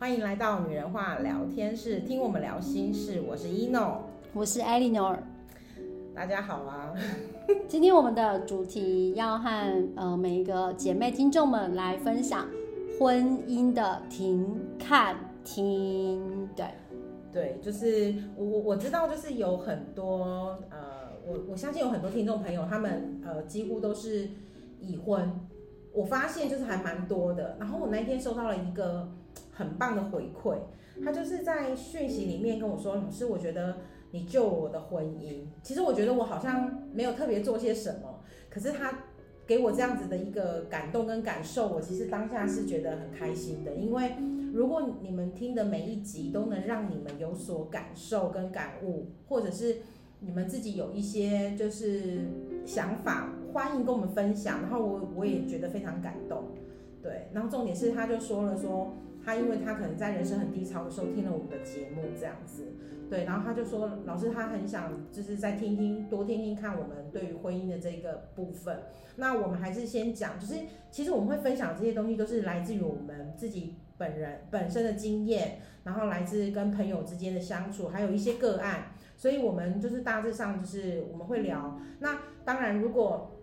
欢迎来到女人话聊天室，听我们聊心事。我是 Eno，我是 Eleanor，大家好啊！今天我们的主题要和呃每一个姐妹听众们来分享婚姻的停看听。对，对，就是我我我知道，就是有很多呃，我我相信有很多听众朋友，他们呃几乎都是已婚。我发现就是还蛮多的，然后我那天收到了一个很棒的回馈，他就是在讯息里面跟我说：“老师，我觉得你救我的婚姻。”其实我觉得我好像没有特别做些什么，可是他给我这样子的一个感动跟感受，我其实当下是觉得很开心的，因为如果你们听的每一集都能让你们有所感受跟感悟，或者是你们自己有一些就是想法。欢迎跟我们分享，然后我我也觉得非常感动，对，然后重点是他就说了说他因为他可能在人生很低潮的时候听了我们的节目这样子，对，然后他就说老师他很想就是再听听多听听看我们对于婚姻的这个部分，那我们还是先讲，就是其实我们会分享这些东西都是来自于我们自己本人本身的经验，然后来自跟朋友之间的相处，还有一些个案。所以，我们就是大致上就是我们会聊。那当然，如果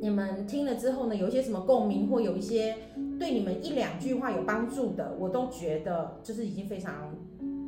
你们听了之后呢，有一些什么共鸣，或有一些对你们一两句话有帮助的，我都觉得就是已经非常，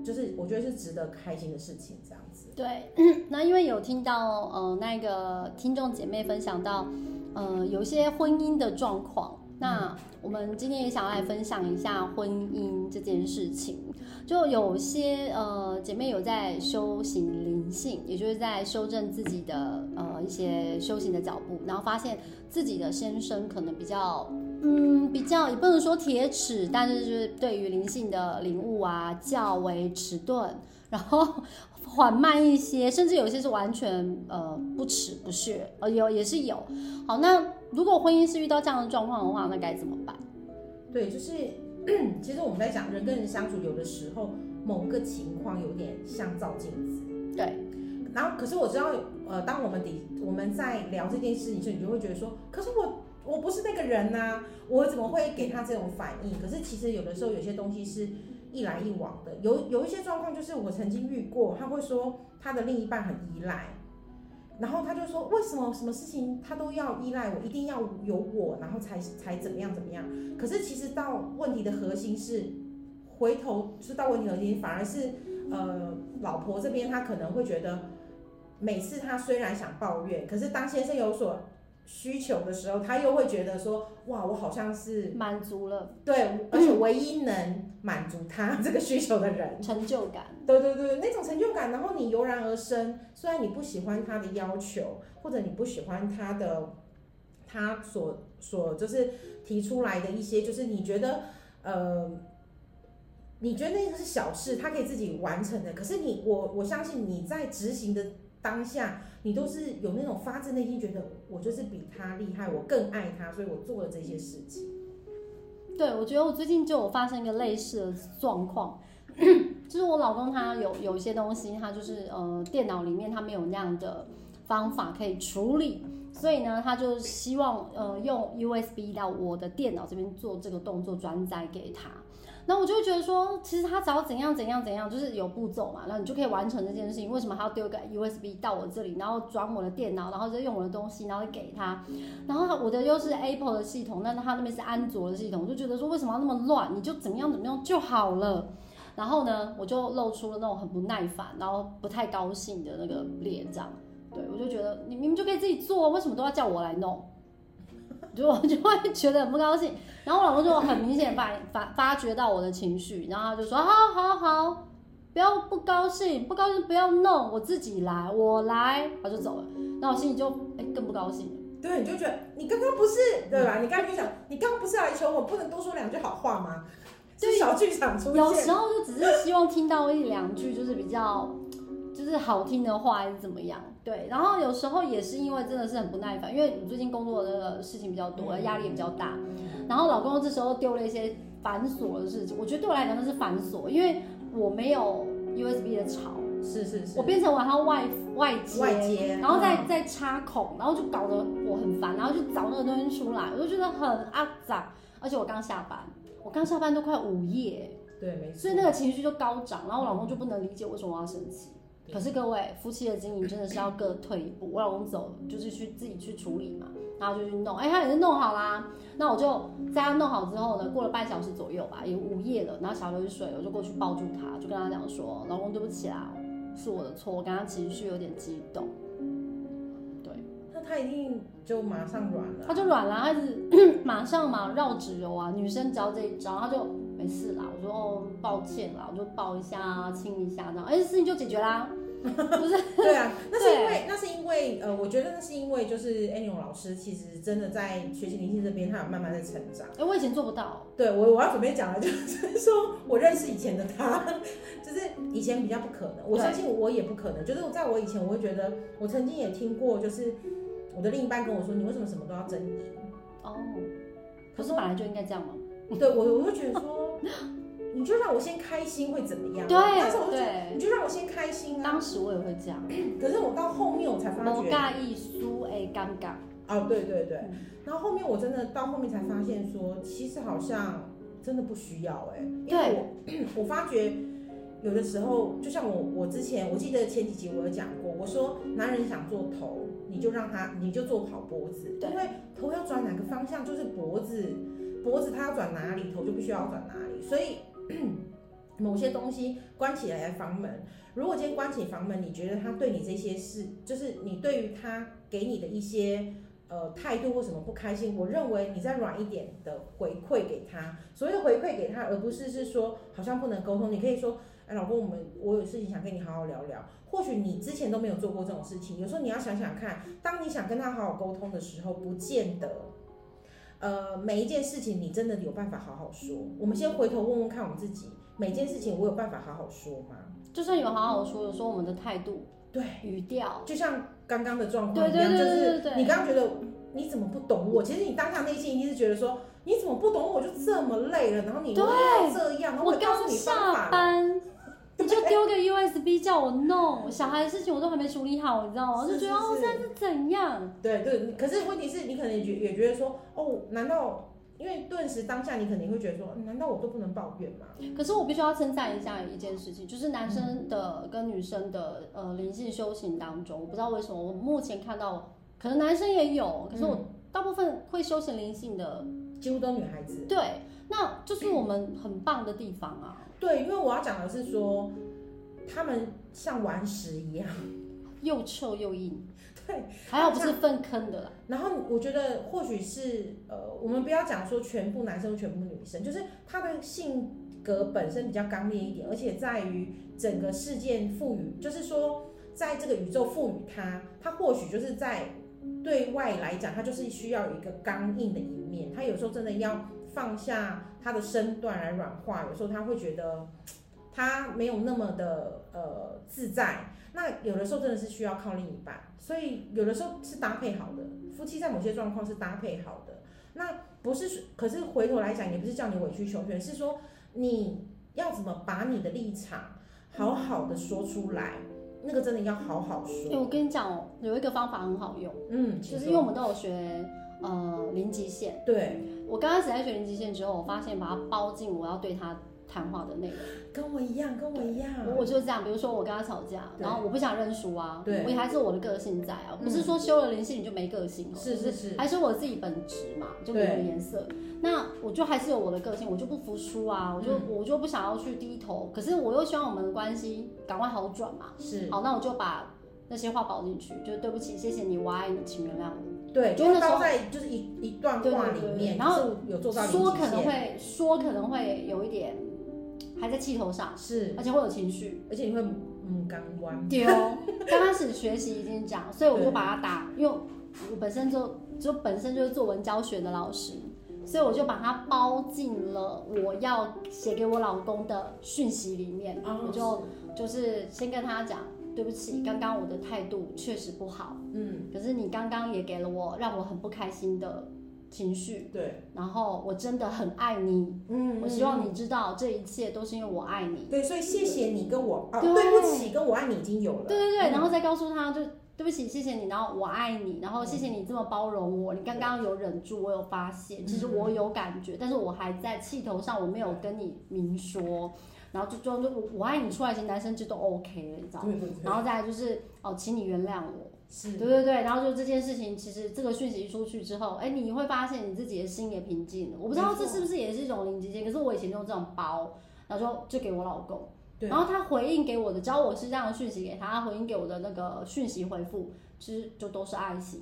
就是我觉得是值得开心的事情，这样子。对，那因为有听到呃那个听众姐妹分享到呃有些婚姻的状况，那我们今天也想要来分享一下婚姻这件事情。就有些呃姐妹有在修行灵性，也就是在修正自己的呃一些修行的脚步，然后发现自己的先生可能比较嗯比较也不能说铁齿，但是就是对于灵性的领悟啊较为迟钝，然后缓慢一些，甚至有些是完全呃不耻不屑，呃有也是有。好，那如果婚姻是遇到这样的状况的话，那该怎么办？对，就是。其实我们在讲人跟人相处，有的时候某个情况有点像照镜子。对。然后，可是我知道，呃，当我们底我们在聊这件事情时，你就会觉得说，可是我我不是那个人呐、啊，我怎么会给他这种反应？可是其实有的时候有些东西是一来一往的。有有一些状况就是我曾经遇过，他会说他的另一半很依赖。然后他就说：“为什么什么事情他都要依赖我，一定要有我，然后才才怎么样怎么样？可是其实到问题的核心是，回头是到问题核心，反而是呃，老婆这边她可能会觉得，每次她虽然想抱怨，可是当先生有所。”需求的时候，他又会觉得说，哇，我好像是满足了，对，而且唯一能满足他这个需求的人，成就感，对对对，那种成就感，然后你油然而生，虽然你不喜欢他的要求，或者你不喜欢他的，他所所就是提出来的一些，就是你觉得，呃，你觉得那个是小事，他可以自己完成的，可是你，我我相信你在执行的。当下你都是有那种发自内心觉得我就是比他厉害，我更爱他，所以我做了这些事情。对，我觉得我最近就有发生一个类似的状况，就是我老公他有有一些东西，他就是呃电脑里面他没有那样的方法可以处理，所以呢他就希望呃用 USB 到我的电脑这边做这个动作转载给他。那我就会觉得说，其实他只要怎样怎样怎样，就是有步骤嘛，然后你就可以完成这件事情。为什么还要丢个 USB 到我这里，然后转我的电脑，然后再用我的东西，然后给他？然后我的又是 Apple 的系统，那他那边是安卓的系统，我就觉得说，为什么要那么乱？你就怎么样怎么样就好了。然后呢，我就露出了那种很不耐烦，然后不太高兴的那个脸，这样。对，我就觉得你明明就可以自己做，为什么都要叫我来弄？就我就会觉得很不高兴，然后我老公就很明显发发发觉到我的情绪，然后他就说：好好好，不要不高兴，不高兴不要弄，我自己来，我来，他就走了。那我心里就哎更不高兴。对，你就觉得你刚刚不是对吧？你刚刚就想，你刚刚不是来求我不能多说两句好话吗？就小剧场出现。有时候就只是希望听到一两句，就是比较就是好听的话，还是怎么样？对，然后有时候也是因为真的是很不耐烦，因为你最近工作的那个事情比较多，压力也比较大。然后老公这时候丢了一些繁琐的事情，我觉得对我来讲那是繁琐，因为我没有 USB 的槽，是是是，我变成往它外外接，外接，然后再再插孔，然后就搞得我很烦，然后就找那个东西出来，我就觉得很阿杂，而且我刚下班。我刚下班都快午夜，对，没错。所以那个情绪就高涨，然后我老公就不能理解为什么我要生气。可是各位，夫妻的经营真的是要各退一步。我老公走就是去自己去处理嘛，然后就去弄，哎，他也是弄好啦。那我就在他弄好之后呢，过了半小时左右吧，也午夜了，然后小刘就睡了，我就过去抱住他，就跟他讲说：“老公，对不起啦，是我的错，我刚刚情绪有点激动。”对，那他一定就马上软了，他就软了，他是马上嘛绕指柔啊，女生只要这一招，他就没事啦。我说哦，抱歉啦，我就抱一下，亲一下这样，哎，事情就解决啦。不是，对啊，那是因为那是因为呃，我觉得那是因为就是 Annie 老师其实真的在学习灵性这边，他有慢慢在成长。哎，我以前做不到。对，我我要准备讲的就是说我认识以前的他，就是以前比较不可能，我相信我也不可能。就是在我以前，我会觉得我曾经也听过，就是我的另一半跟我说：“你为什么什么都要争赢？”哦，可是本来就应该这样吗？对，我我会觉得说。你就让我先开心会怎么样？对，但是我就觉得，你就让我先开心啊。当时我也会这样，可是我到后面我才发觉，我介意输诶，尴尬。哦，对对对，然后后面我真的到后面才发现说，其实好像真的不需要哎，因为我 我发觉有的时候，就像我我之前我记得前几集我有讲过，我说男人想做头，你就让他你就做好脖子，因为头要转哪个方向就是脖子，脖子他要转哪里，头就必须要转哪里，所以。某些东西关起来房门，如果今天关起房门，你觉得他对你这些事，就是你对于他给你的一些呃态度或什么不开心，我认为你再软一点的回馈给他，所谓的回馈给他，而不是是说好像不能沟通，你可以说，哎，老公，我们我有事情想跟你好好聊聊。或许你之前都没有做过这种事情，有时候你要想想看，当你想跟他好好沟通的时候，不见得。呃，每一件事情你真的有办法好好说？我们先回头问问看我们自己，每件事情我有办法好好说吗？就算有好好说，有时候我们的态度、对语调，就像刚刚的状况一样，就是你刚刚觉得你怎么不懂我？其实你当下内心一定是觉得说，你怎么不懂我？我就这么累了，然后你又要这样，然后我告诉你方法了。你就丢个 USB 叫我弄小孩的事情，我都还没处理好，你知道吗？我就觉得哦，现在是怎样？对对，可是问题是你可能也觉也觉得说，哦，难道因为顿时当下你肯定会觉得说，难道我都不能抱怨吗？可是我必须要称赞一下一件事情，就是男生的跟女生的呃灵性修行当中，我不知道为什么我目前看到，可能男生也有，可是我大部分会修行灵性的几乎都女孩子。对，那就是我们很棒的地方啊。对，因为我要讲的是说，他们像顽石一样，又臭又硬。对，还好不是粪坑的啦。然后我觉得或许是呃，我们不要讲说全部男生全部女生，就是他的性格本身比较刚烈一点，而且在于整个事件赋予，就是说在这个宇宙赋予他，他或许就是在对外来讲，他就是需要有一个刚硬的一面，他有时候真的要。放下他的身段来软化，有时候他会觉得 他没有那么的呃自在。那有的时候真的是需要靠另一半，所以有的时候是搭配好的，夫妻在某些状况是搭配好的。那不是，可是回头来讲，也不是叫你委曲求全，是说你要怎么把你的立场好好的说出来，那个真的要好好说。欸，我跟你讲哦，有一个方法很好用，嗯，就是因为我们都有学。呃，零极限。对，我刚开始在学零极限之后，我发现把它包进我要对他谈话的内容，跟我一样，跟我一样。我就是这样，比如说我跟他吵架，然后我不想认输啊，对，我还是我的个性在啊，不是说修了灵性你就没个性，是是是，还是我自己本质嘛，就没有颜色。那我就还是有我的个性，我就不服输啊，我就我就不想要去低头，可是我又希望我们的关系赶快好转嘛，是，好，那我就把那些话包进去，就是对不起，谢谢你，我爱你，请原谅我。对，就包在就是一一段话里面，然后有做到说可能会说可能会有一点还在气头上，是，而且会有情绪，而且你会嗯刚弯丢。刚开始学习已经讲，所以我就把它打，因为我本身就就本身就是作文教学的老师，所以我就把它包进了我要写给我老公的讯息里面，我就就是先跟他讲。对不起，刚刚我的态度确实不好。嗯，可是你刚刚也给了我让我很不开心的情绪。对，然后我真的很爱你。嗯，我希望你知道这一切都是因为我爱你。对，所以谢谢你跟我。啊，对不起，跟我爱你已经有了。对对对，然后再告诉他就对不起，谢谢你，然后我爱你，然后谢谢你这么包容我，你刚刚有忍住，我有发现，其实我有感觉，但是我还在气头上，我没有跟你明说。然后就就就我爱你出来，其实男生就都 OK 了，你知道吗？对对对，然后再来就是哦，请你原谅我。是。对对对，然后就这件事情，其实这个讯息出去之后，哎，你会发现你自己的心也平静了。我不知道这是不是也是一种零极限，可是我以前用这种包，然后就就给我老公，对。然后他回应给我的，只要我是这样的讯息给他，他回应给我的那个讯息回复，其实就都是爱心。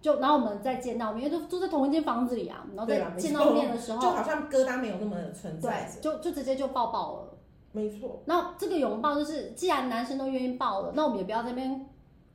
就然后我们再见到面，因为都住在同一间房子里啊，然后再见到面的时候，就好像疙瘩没有那么的存在，对，就就直接就抱抱了。没错。那这个拥抱就是，既然男生都愿意抱了，那我们也不要在那边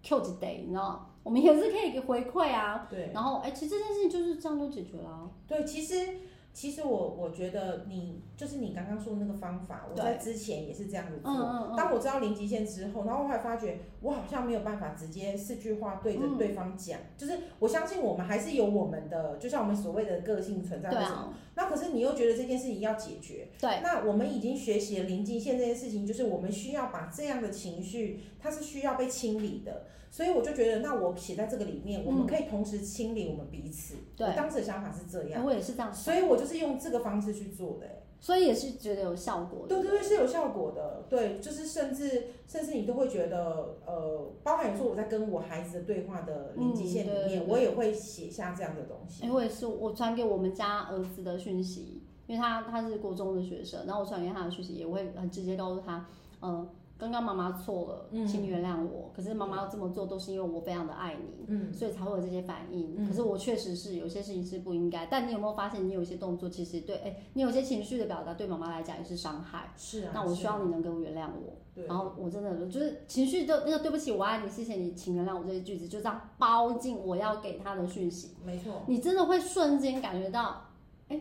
Q 几 day，你知道吗？我们也是可以给回馈啊。对。然后，哎，其实这件事情就是这样就解决了啊。对，其实。其实我我觉得你就是你刚刚说的那个方法，我在之前也是这样子做。嗯嗯嗯。当我知道零极限之后，然后我还发觉我好像没有办法直接四句话对着对方讲，嗯。就是我相信我们还是有我们的，就像我们所谓的个性存在的什么。啊。那可是你又觉得这件事情要解决。对。那我们已经学习了零极限这件事情，就是我们需要把这样的情绪，它是需要被清理的。所以我就觉得，那我写在这个里面，我们可以同时清理我们彼此。对，我当时的想法是这样。我也是这样。所以我就是用这个方式去做的。所以也是觉得有效果的。对对对，是有效果的。对，就是甚至甚至你都会觉得，呃，包含有时候我在跟我孩子的对话的零极限里面，嗯、对对对，我也会写下这样的东西。因为我也是，我传给我们家儿子的讯息，因为他他是国中的学生，然后我传给他的讯息也会很直接告诉他，嗯。刚刚妈妈错了，请你原谅我。嗯、可是妈妈要这么做，都是因为我非常的爱你，嗯，所以才会有这些反应。嗯、可是我确实是有些事情是不应该。但你有没有发现，你有一些动作其实对，哎，你有些情绪的表达对妈妈来讲也是伤害。是啊。那我希望你能够原谅我。对。然后我真的就是情绪就那个对不起，我爱你，谢谢你，请原谅我这些句子，就这样包进我要给他的讯息。没错。你真的会瞬间感觉到，哎，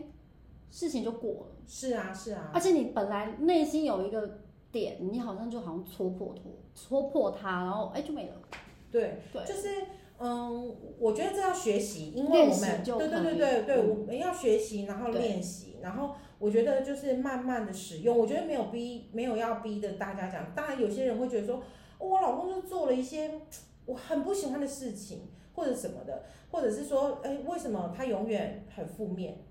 事情就过了。是啊，是啊。而且你本来内心有一个。点，你好像就好像戳破它，戳破它，然后哎就没了。对，对，就是嗯，我觉得这要学习，因为我们对对对对对，我们要学习，然后练习，然后我觉得就是慢慢的使用。我觉得没有逼，没有要逼的大家讲。当然有些人会觉得说，哦，我老公就做了一些我很不喜欢的事情，或者什么的，或者是说，哎，为什么他永远很负面？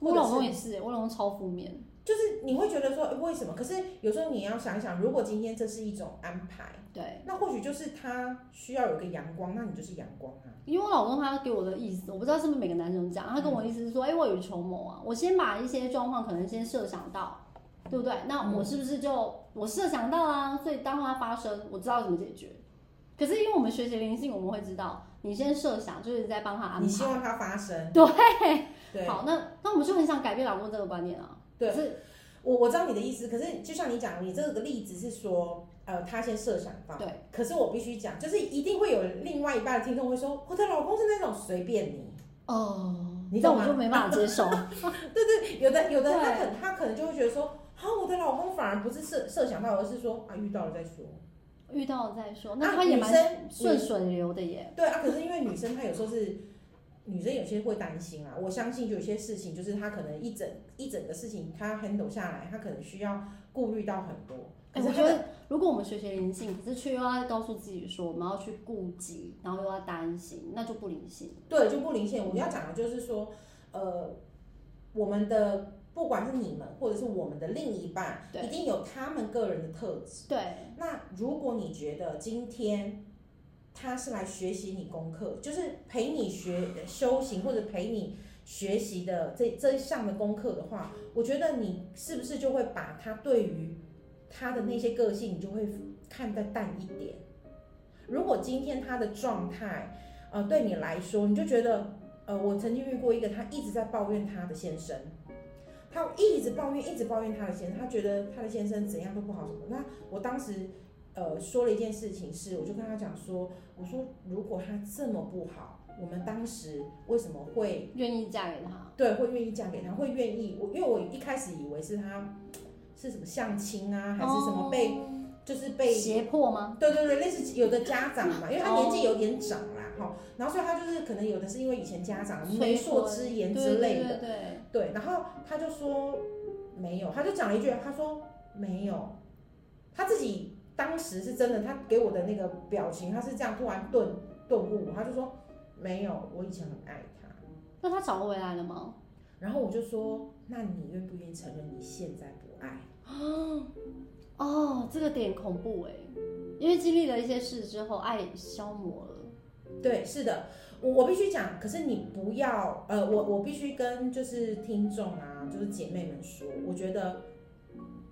我老公也是，我老公超负面。就是你会觉得说，欸，为什么？可是有时候你要想一想，如果今天这是一种安排，对，那或许就是他需要有个阳光，那你就是阳光啊。因为我老公他给我的意思，我不知道是不是每个男生这样，他跟我意思是说，哎，嗯，欸，我有筹谋啊，我先把一些状况可能先设想到，对不对？那我是不是就，嗯，我设想到啦？所以当它发生，我知道怎么解决。可是因为我们学习灵性，我们会知道，你先设想，就是在帮他安排，你希望它发生，对，对。好，那那我们就很想改变老公这个观念啊。对，是，我我知道你的意思，可是就像你讲，你这个例子是说，呃，他先设想到，对，可是我必须讲，就是一定会有另外一半的听众会说，我的老公是那种随便你，哦，你懂吗？我就没办法接受，对对，有的有的他可他可能就会觉得说，好，我的老公反而不是设设想到，而是说啊，遇到了再说，遇到了再说，那他也蛮顺水流的耶，对啊，可是因为女生她有时候是。女生有些会担心啊，我相信就有些事情，就是她可能一整一整个事情，她 handle 下来，她可能需要顾虑到很多。可是我觉得，如果我们学学灵性，可是却又要告诉自己说我们要去顾及，然后又要担心，那就不灵性。对，就不灵性。我要讲的就是说，呃，我们的不管是你们或者是我们的另一半，一定有他们个人的特质。对。那如果你觉得今天，他是来学习你功课，就是陪你学修行或者陪你学习的这这一项的功课的话，我觉得你是不是就会把他对于他的那些个性，你就会看得淡一点。如果今天他的状态，呃，对你来说，你就觉得，呃，我曾经遇过一个，他一直在抱怨他的先生，他一直抱怨，一直抱怨他的先生，他觉得他的先生怎样都不好什么。那我当时。呃，说了一件事情是，我就跟他讲说，我说如果他这么不好，我们当时为什么会愿意嫁给他？对，会愿意嫁给他，会愿意。我因为我一开始以为是他是什么相亲啊，还是什么被、哦、就是被胁迫吗？对对对，类似有的家长嘛，因为他年纪有点长啦，哈、哦，然后所以他就是可能有的是因为以前家长媒妁之言之类的，对，对，对，对，对，然后他就说没有，他就讲了一句，他说没有，他自己。当时是真的，他给我的那个表情，他是这样突然顿顿悟，他就说没有，我以前很爱他。那他找回来了吗？然后我就说，那你愿不愿意承认你现在不爱？哦，这个点恐怖哎，因为经历了一些事之后，爱消磨了。对，是的，我我必须讲，可是你不要，呃，我我必须跟就是听众啊，就是姐妹们说，我觉得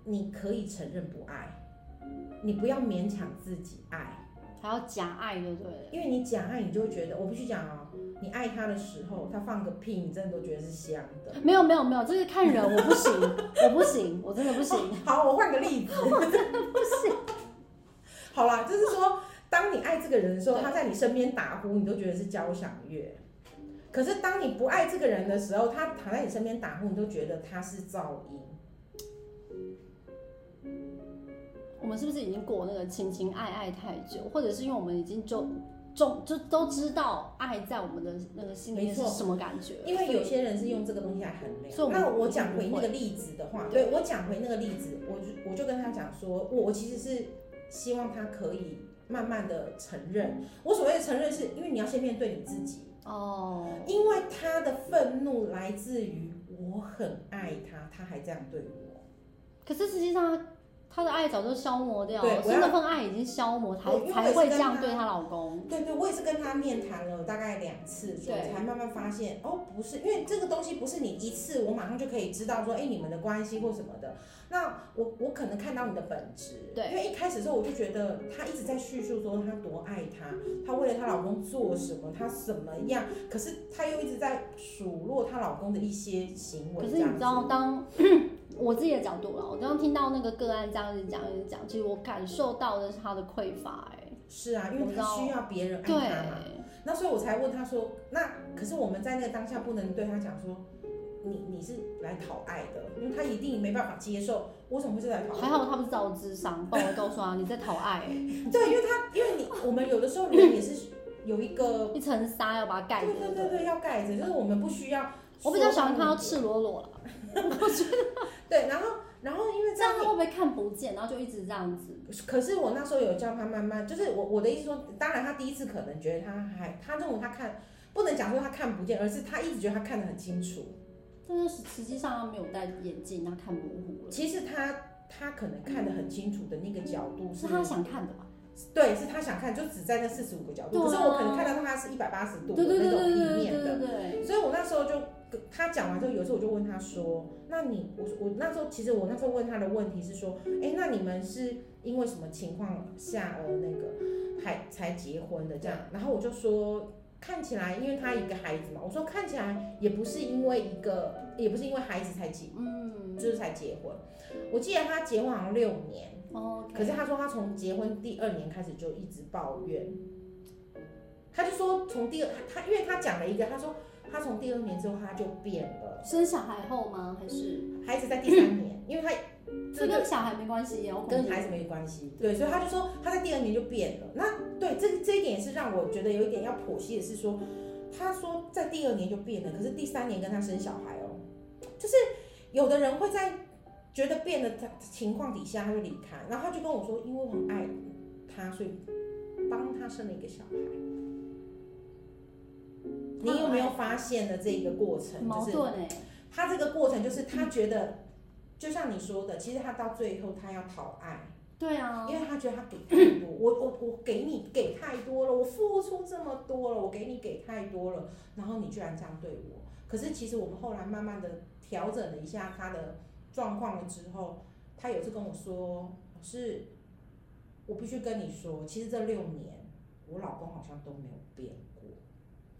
你可以承认不爱，你不要勉强自己爱，还要假爱，对不对？因为你假爱，你就会觉得，我必须讲哦，你爱他的时候，他放个屁，你真的都觉得是香的。没有没有没有，这是看人，我不行，我不行，我真的不行。好，我换个例子，我真的不行。好啦，就是说。当你爱这个人的时候，他在你身边打呼，你都觉得是交响乐。可是当你不爱这个人的时候，他躺在你身边打呼，你都觉得他是噪音。我们是不是已经过那个情情爱爱太久，或者是因为我们已经就就就都知道爱在我们的那个心里面是什么感觉？因为有些人是用这个东西来衡量。那我讲回那个例子的话，对，我讲回那个例子，我就我就跟他讲说，我我其实是希望他可以。慢慢的承认，我所谓的承认，是因为你要先面对你自己哦。因为他的愤怒来自于我很爱他，他还这样对我。可是实际上。她的爱早就消磨掉了，所以那份爱已经消磨，才才会这样对她老公。对对，我也是跟她面谈了大概两次，所以才慢慢发现哦，不是，因为这个东西不是你一次我马上就可以知道说，哎，你们的关系或什么的。那我我可能看到你的本质，对，因为一开始的时候我就觉得她一直在叙述说她多爱他，她为了她老公做什么，她什么样，可是她又一直在数落她老公的一些行为。可是你知道当。我自己的角度了，我刚刚听到那个个案这样子讲一直讲，其实我感受到的是他的匮乏，哎，是啊，因为他需要别人爱他嘛，那所以我才问他说，那可是我们在那个当下不能对他讲说，你你是来讨爱的，因为他一定没办法接受，我怎么会是来讨爱？还好他不是找咨商，不然我告诉他你在讨爱，对，因为他因为你我们有的时候人也是有一个 一层纱要把它盖着，对对对对，要盖着，就是我们不需要，我比较喜欢看到赤裸裸了。我觉得对，然后然后因为这样，他会不会看不见？然后就一直这样子。可是我那时候有叫他慢慢，就是我我的意思说，当然他第一次可能觉得他还，他认为他看不能讲说他看不见，而是他一直觉得他看得很清楚。但是实际上他没有戴眼镜，他看模糊了。其实他他可能看得很清楚的那个角度是，是他想看的吧？对，是他想看，就只在那四十五个角度。可是我可能看到他是一百八十度的那种平面的，对。所以我那时候就。他讲完之后，有时候我就问他说：“那你我我那时候其实我那时候问他的问题是说，哎，那你们是因为什么情况下而那个还才结婚的这样？然后我就说，看起来因为他一个孩子嘛，我说看起来也不是因为一个，也不是因为孩子才结，嗯，就是才结婚。我记得他结婚好像六年，哦，可是他说他从结婚第二年开始就一直抱怨，他就说从第二他因为他讲了一个，他说。他从第二年之后他就变了，生小孩后吗？还是孩子在第三年？因为他这跟小孩没关系，跟孩子没关系。对，所以他就说他在第二年就变了。那对这这一点也是让我觉得有一点要剖析的是说，他说在第二年就变了，可是第三年跟他生小孩哦，就是有的人会在觉得变了的情况底下他就离开，然后他就跟我说，因为我很爱他，所以帮他生了一个小孩。你有没有发现的这个过程？就是他这个过程，就是他觉得，就像你说的，其实他到最后他要讨爱。对啊，因为他觉得他给太多，我我我给你给太多了，我付出这么多了，我给你给太多了，然后你居然这样对我。可是其实我们后来慢慢的调整了一下他的状况了之后，他有次跟我说，是，我必须跟你说，其实这六年我老公好像都没有变。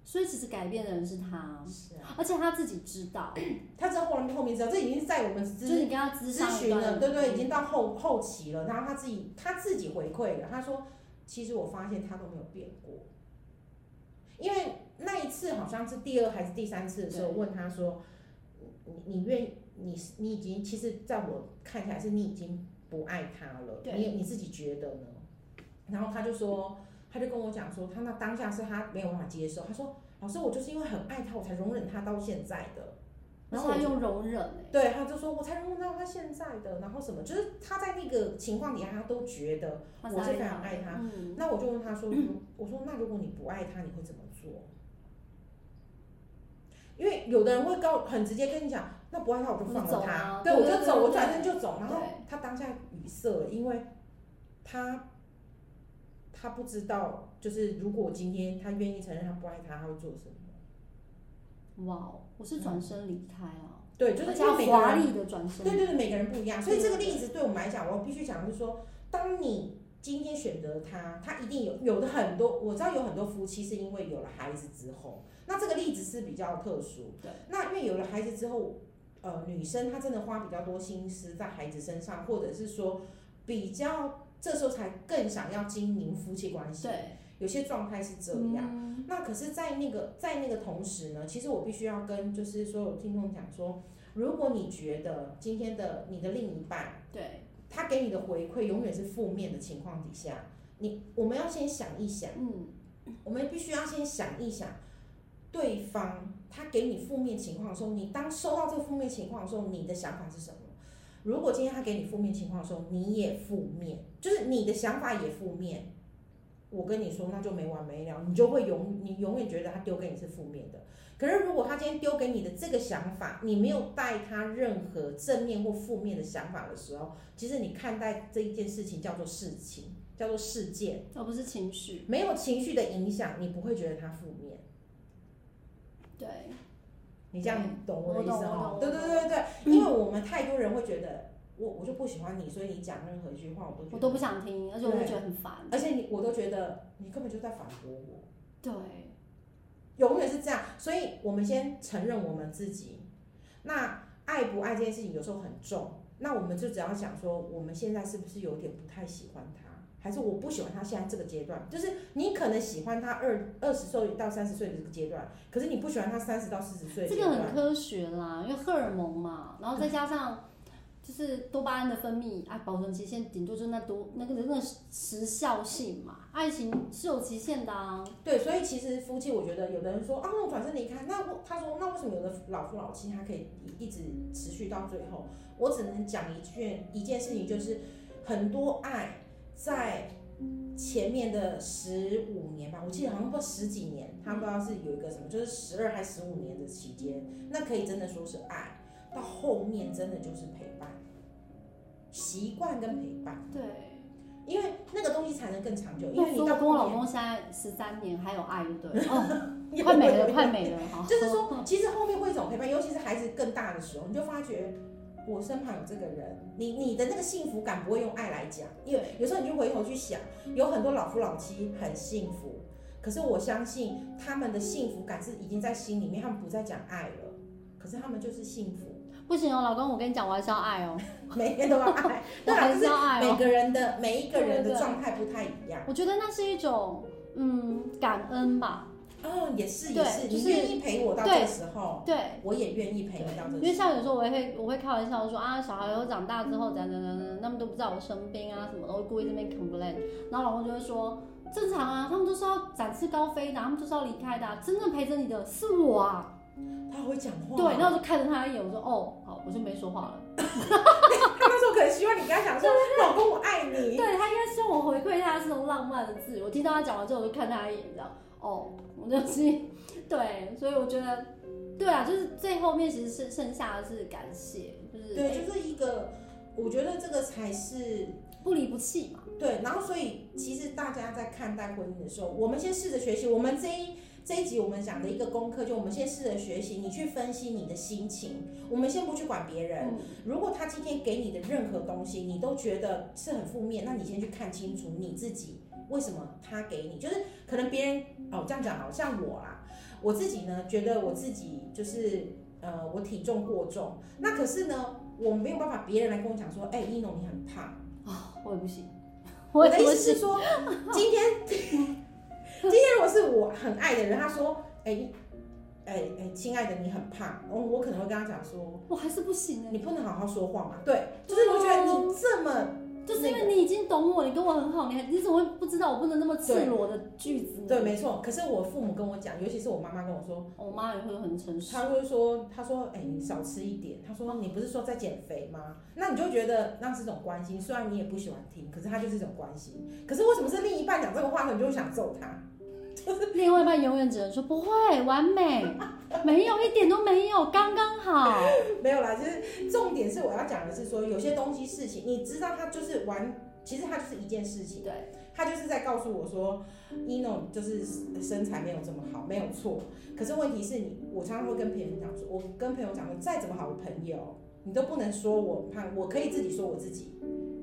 所以其实改变的人是他，是啊，而且他自己知道，他知道后来后面知道，这已经是在我们咨就是你跟他咨询了，对对，已经到后后期了。然后他自己他自己回馈了，他说，其实我发现他都没有变过，因为那一次好像是第二还是第三次的时候，问他说，你你愿你你已经其实在我看起来是你已经不爱他了，你你自己觉得呢？然后他就说。他就跟我讲说，他那当下是他没有办法接受。他说：“老师，我就是因为很爱他，我才容忍他到现在的。”嗯，然后他用容忍、欸，对，他就说我才容忍到他现在的，然后什么，就是他在那个情况底下，他都觉得我是非常爱他。嗯、那我就问他说，我说那如果你不爱他，你会怎么做？因为有的人会告很直接跟你讲，那不爱他我就放了他，啊、对，我就走，我转身就走。然后他当下语塞了，因为他他不知道，就是如果今天他愿意承认他不爱他，他会做什么？哇，我是转身离开啊。嗯、对，就是比较华丽的转身。对对对，每个人不一样，所以这个例子对我们来讲，我必须讲的是说，当你今天选择他，他一定有有的很多，我知道有很多夫妻是因为有了孩子之后。那这个例子是比较特殊，对。那因为有了孩子之后，呃，女生她真的花比较多心思在孩子身上，或者是说比较这时候才更想要经营夫妻关系。对。有些状态是这样。嗯。那可是，在那个在那个同时呢，其实我必须要跟就是所有听众讲说，如果你觉得今天的你的另一半，对，他给你的回馈永远是负面的情况底下，你我们要先想一想，嗯，我们必须要先想一想。对方他给你负面情况的时候，你当收到这个负面情况的时候，你的想法是什么？如果今天他给你负面情况的时候，你也负面，就是你的想法也负面，我跟你说那就没完没了，你就会永你永远觉得他丢给你是负面的。可是如果他今天丢给你的这个想法，你没有带他任何正面或负面的想法的时候，其实你看待这一件事情叫做事情，叫做事件，而不是情绪。没有情绪的影响，你不会觉得他负面。对，你这样懂我的意思哈？对对对对因为我们太多人会觉得我我就不喜欢你，所以你讲任何一句话我都我都不想听，而且我会觉得很烦，而且你我都觉得你根本就在反驳我。对，永远是这样，所以我们先承认我们自己。那爱不爱这件事情有时候很重，那我们就只要想说，我们现在是不是有点不太喜欢他？还是我不喜欢他现在这个阶段，就是你可能喜欢他二二十岁到三十岁的这个阶段，可是你不喜欢他三十到四十岁。这个很科学啦，因为荷尔蒙嘛，然后再加上就是多巴胺的分泌啊，保存期限顶多就那多那个那个时效性嘛，爱情是有期限的啊。对，所以其实夫妻，我觉得有的人说啊，我转身离开，那我他说那为什么有的老夫老妻他可以一直持续到最后？我只能讲一句一件事情，就是很多爱。在前面的十五年吧，我记得好像不十几年，他不知道是有一个什么，就是十二还十五年的期间，那可以真的说是爱。到后面真的就是陪伴、习惯跟陪伴。对，因为那个东西才能更长久。因为你到跟我老公现在十三年还有爱，对不对？哦，快没了，快没了。就是说，其实后面会一种陪伴，尤其是孩子更大的时候，你就发觉。我身旁有这个人，你你的那个幸福感不会用爱来讲，因为有时候你就回头去想，有很多老夫老妻很幸福，可是我相信他们的幸福感是已经在心里面，他们不再讲爱了，可是他们就是幸福。不行哦，老公，我跟你讲，我还是要爱哦，每天都要爱，我还是要爱哦。每个人的每一个人的状态不太一样，我觉得那是一种嗯感恩吧。哦，也是也是，就是、你愿意陪我到这个时候，对，我也愿意陪你到这。因为像有时候我会我会开玩笑说啊，小孩以后长大之后怎样怎样怎样，他们都不在我身边啊什么的，我会故意这边 complain，然后老公就会说正常啊，他们都是要展翅高飞的，他们就是要离开的，真正陪着你的是我啊。他会讲话。对，然后我就看着他一眼，我说哦，好，我就没说话了。他那时候可能希望你跟他讲说，老公我爱你。对，他应该希望我回馈他这种浪漫的字。我听到他讲完之后，我就看他一眼，这样哦。我就是 对，所以我觉得，对啊，就是最后面其实是剩下的是感谢，就是对，就是一个，我觉得这个才是不离不弃嘛。对，然后所以其实大家在看待婚姻的时候，我们先试着学习。我们这一这一集我们讲的一个功课，就我们先试着学习，你去分析你的心情。我们先不去管别人，嗯，如果他今天给你的任何东西，你都觉得是很负面，那你先去看清楚你自己。为什么他给你？就是可能别人哦这样讲，好像我啦，我自己呢觉得我自己就是呃我体重过重，那可是呢我没有办法别人来跟我讲说，哎、欸，一农你很胖啊，我也不行。我的意思是说，今天今天如果是我很爱的人，他说，哎哎哎，亲爱的你很胖，我我可能会跟他讲说，我还是不行，你不能好好说话嘛。对，就是我觉得你这么。就是因为你已经懂我，你跟我很好，你还你怎么会不知道我不能那么赤裸的句子呢？对，没错。可是我父母跟我讲，尤其是我妈妈跟我说，我妈也会很诚实。她会说，她说，哎、欸，你少吃一点。她说，你不是说在减肥吗？那你就觉得那是种关心，虽然你也不喜欢听，可是它就是一种关心。可是为什么是另一半讲这个话，你就会想揍他？就是另外一半永远只能说不会完美，没有一点都没有，刚刚好。没有啦，就是重点是我要讲的是说，有些东西事情，你知道它就是完。其实它就是一件事情，对，他就是在告诉我说，Eno 就是身材没有这么好，没有错。可是问题是你，我常常会跟朋友讲说，我跟朋友讲说，再怎么好的朋友，你都不能说我胖，我可以自己说我自己，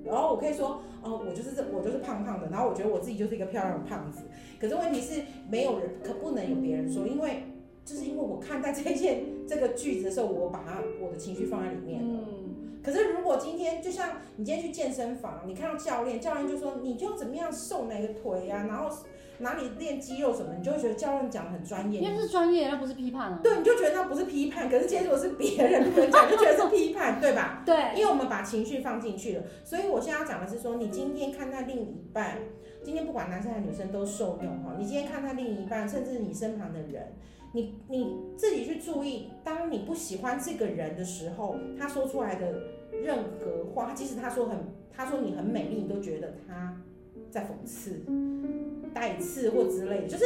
然后我可以说，哦，我就是这，我就是胖胖的，然后我觉得我自己就是一个漂亮的胖子。可是问题是，没有人，可不能有别人说，因为就是因为我看待这件这个句子的时候，我把它我的情绪放在里面了。嗯可是，如果今天就像你今天去健身房，你看到教练，教练就说你就怎么样瘦哪个腿呀、啊，然后哪里练肌肉什么，你就会觉得教练讲的很专业。因为是专业，那不是批判啊。对，你就觉得那不是批判。可是今天如果是别人讲，就觉得是批判，对吧？对。因为我们把情绪放进去了，所以我现在要讲的是说，你今天看待另一半，今天不管男生还是女生都受用哈。你今天看待另一半，甚至你身旁的人。你你自己去注意，当你不喜欢这个人的时候，他说出来的任何话，即使他说很，他说你很美丽，你都觉得他在讽刺、带刺或之类的，就是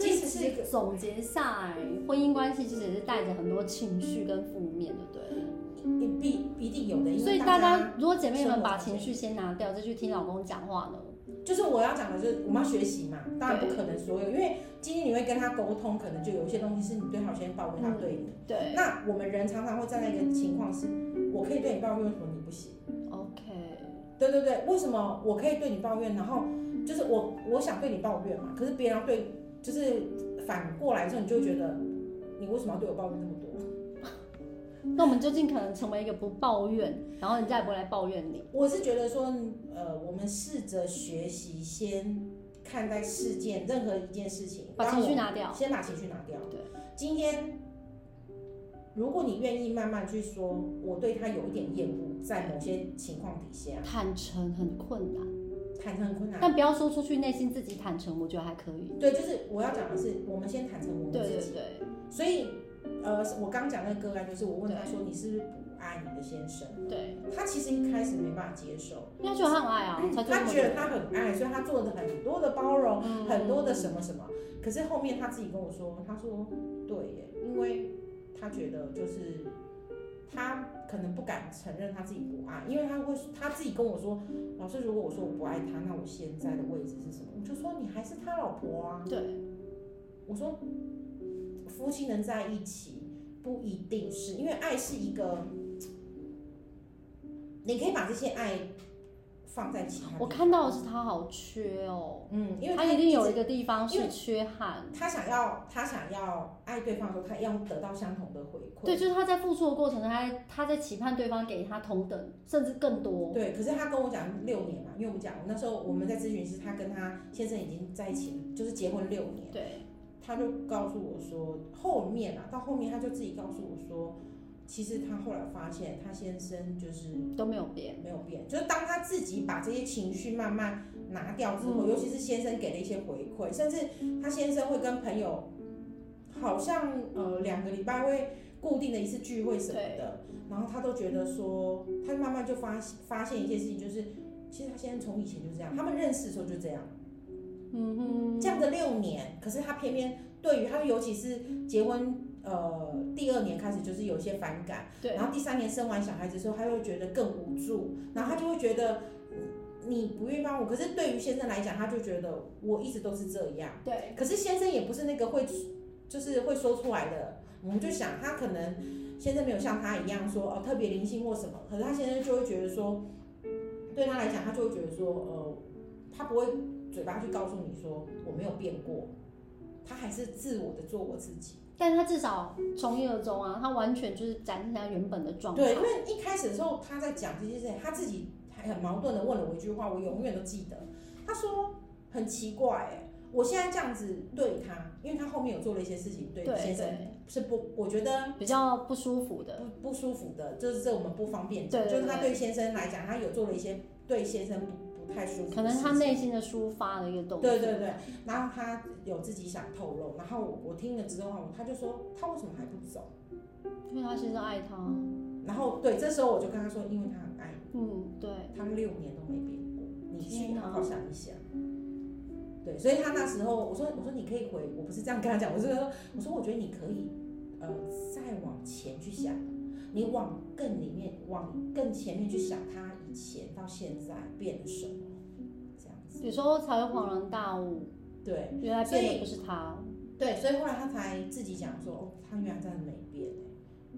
即使是总结下来，婚姻关系其实也是带着很多情绪跟负面的，对，你必一定有的。所以大家如果姐妹们把情绪先拿掉，再去听老公讲话呢？就是我要讲的，就是我们要学习嘛，当然不可能所有，因为今天你会跟他沟通，可能就有一些东西是你对他有些抱怨，他对你。嗯、对。那我们人常常会站在一个情况是，我可以对你抱怨，为什么你不行？OK。对对对，为什么我可以对你抱怨，然后就是我我想对你抱怨嘛，可是别人要对，就是反过来之后，你就会觉得你为什么要对我抱怨那么多？那我们就尽可能成为一个不抱怨，然后人家也不会来抱怨你。我是觉得说，呃，我们试着学习，先看待事件，任何一件事情，把情绪拿掉，先把情绪拿掉。对，今天如果你愿意慢慢去说，我对他有一点厌恶，在某些情况底下，坦诚很困难，坦诚很困难，但不要说出去，内心自己坦诚，我觉得还可以。对，就是我要讲的是，我们先坦诚我们自己。对对对，所以。呃，我刚讲那个个案，就是我问他说：“你是不是不爱你的先生？”对，他其实一开始没办法接受，因觉得他很爱啊，他觉得他很爱，所以他做的很多的包容，嗯、很多的什么什么。可是后面他自己跟我说：“他说对耶，因为他觉得就是他可能不敢承认他自己不爱，因为他会他自己跟我说，老师，如果我说我不爱他，那我现在的位置是什么？我就说你还是他老婆啊。对，我说。”夫妻能在一起，不一定是因为爱是一个，你可以把这些爱放在其他。我看到的是他好缺哦，嗯，因为他，他一定有一个地方是缺憾。他想要，他想要爱对方的时候，他要得到相同的回馈。对，就是他在付出的过程中，他他在期盼对方给他同等甚至更多。对，可是他跟我讲六年嘛，因为我们讲那时候我们在咨询室，他跟他先生已经在一起，就是结婚六年。对。他就告诉我说，后面啊，到后面他就自己告诉我说，其实他后来发现，他先生就是都没有变，没有变。就是当他自己把这些情绪慢慢拿掉之后，嗯、尤其是先生给了一些回馈，甚至他先生会跟朋友，好像呃两个礼拜会固定的一次聚会什么的，然后他都觉得说，他慢慢就发发现一件事情，就是其实他先生从以前就这样，他们认识的时候就这样。嗯哼，这样的六年，可是他偏偏对于他，尤其是结婚呃第二年开始，就是有些反感。对。然后第三年生完小孩子之后，他又觉得更无助，然后他就会觉得你不愿意帮我。可是对于先生来讲，他就觉得我一直都是这样。对。可是先生也不是那个会就是会说出来的，我们就想他可能先生没有像他一样说哦特别灵性或什么，可是他先生就会觉得说，对他来讲，他就会觉得说呃他不会。嘴巴去告诉你说我没有变过，他还是自我的做我自己，但他至少从一而终啊，他完全就是展现他原本的状态。对，因为一开始的时候他在讲这些事情，他自己还很矛盾的问了我一句话，我永远都记得。他说很奇怪，哎，我现在这样子对他，因为他后面有做了一些事情，对先生是不，我觉得比较不舒服的，不不舒服的，就是这我们不方便讲，就是他对先生来讲，他有做了一些对先生太舒服，可能他内心的抒发的一个动作。对对对，然后他有自己想透露，然后我，我听了之后，他就说他为什么还不走？因为他先生爱他。然后对，这时候我就跟他说，因为他很爱你。嗯，对。他六年都没变过，你去好好想一想。对，所以他那时候我说我说你可以回，我不是这样跟他讲，我是说我说我觉得你可以呃再往前去想，你往更里面往更前面去想他以前到现在变了什么，这样子。有时候才会恍然大悟，对，原来变的不是他。对，所以后来他才自己讲说，哦，他原来真的没变。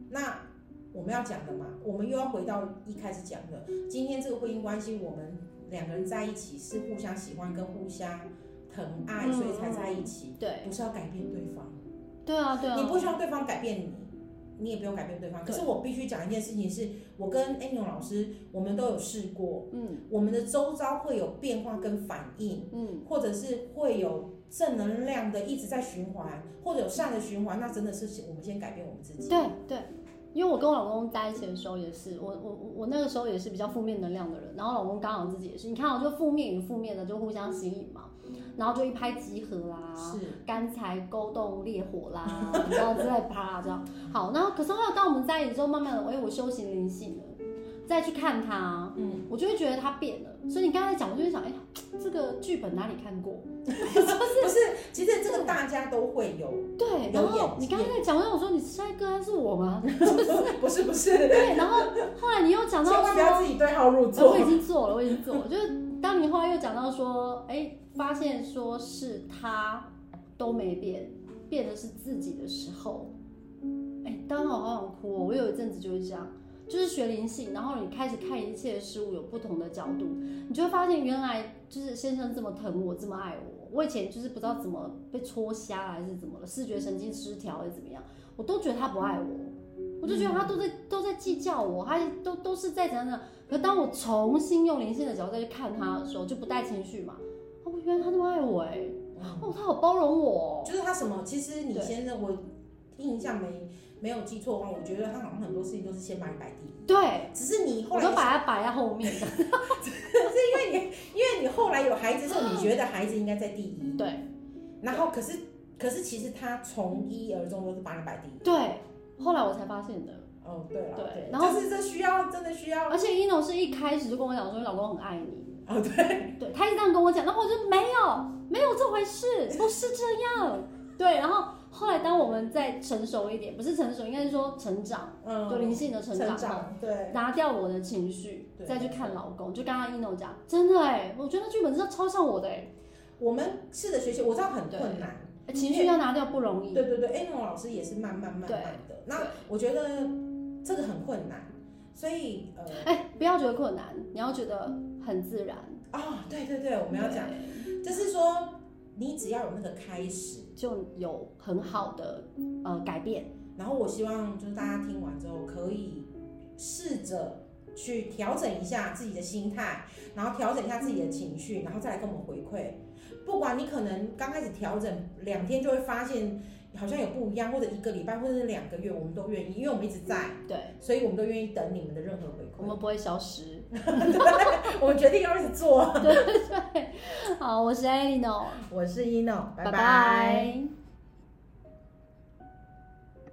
那我们要讲的嘛，我们又要回到一开始讲的，今天这个婚姻关系，我们两个人在一起是互相喜欢跟互相。疼爱，所以才在一起。对，不是要改变对方。对啊，对啊。你不希望对方改变你，你也不用改变对方。可是我必须讲一件事情是，我跟 Ano 老师，我们都有试过。嗯。我们的周遭会有变化跟反应。嗯。或者是会有正能量的一直在循环，或者有善的循环，那真的是我们先改变我们自己。对对。因为我跟我老公在一起的时候也是，我我我那个时候也是比较负面能量的人，然后老公刚好自己也是，你看我就负面与负面的就互相吸引嘛。然后就一拍即合啦，是干柴勾动烈火啦，然后再啪这样。好，然后可是后来当我们在一起之后，慢慢的，哎，我修行灵性了，再去看他，嗯，我就会觉得他变了。所以你刚才讲，我就会想，哎，这个剧本哪里看过？不是，不是，其实这个大家都会有。对，然后你刚才在讲，我说你下一个是我吗？不是，不是。对，然后后来你又讲到说，千万不要自己对号入座。我已经做了，我已经做了，就是。当你后来又讲到说，哎，发现说是他都没变，变的是自己的时候，哎，当时我好想哭哦。我有一阵子就是这样，就是学灵性，然后你开始看一切事物有不同的角度，你就会发现原来就是先生这么疼我，这么爱我。我以前就是不知道怎么被戳瞎还是怎么了，视觉神经失调还是怎么样，我都觉得他不爱我，我就觉得他都在都在计较我，他都都是在怎样怎样。可当我重新用灵性的角度再去看他的时候，就不带情绪嘛。哦，原来他那么爱我哎，哦，他好包容我。就是他什么？其实你先生，我印象没没有记错的话，我觉得他好像很多事情都是先把你摆第一。对，只是你后来我都把它摆在后面的。是因为你，因为你后来有孩子之后，你觉得孩子应该在第一。对。然后可是可是其实他从一而终都是把你摆第一。对，后来我才发现的。哦，对了，对，然后是这需要，真的需要。而且 Eno 是一开始就跟我讲说，你老公很爱你。哦，对，对，他一直这样跟我讲，然后我就没有，没有这回事，不是这样。对，然后后来当我们再成熟一点，不是成熟，应该是说成长，嗯，就，灵性的成长，成长，对，拿掉我的情绪，再去看老公，就刚刚 Eno 讲，真的哎，我觉得剧本真的超像我的哎。我们试着学习，我知道很困难，情绪要拿掉不容易。对对对，Eno 老师也是慢慢慢慢的。那我觉得。这个很困难，所以呃，哎，不要觉得困难，你要觉得很自然啊、哦！对对对，我们要讲，就是说你只要有那个开始，就有很好的呃改变。然后我希望就是大家听完之后，可以试着去调整一下自己的心态，然后调整一下自己的情绪，然后再来跟我们回馈。不管你可能刚开始调整两天，就会发现。好像有不一样，或者一个礼拜，或者是两个月，我们都愿意，因为我们一直在，对，所以我们都愿意等你们的任何回馈。我们不会消失，我们决定要一直做。对 对对，好，我是 Eleanor，我是 Eno，拜拜。拜拜。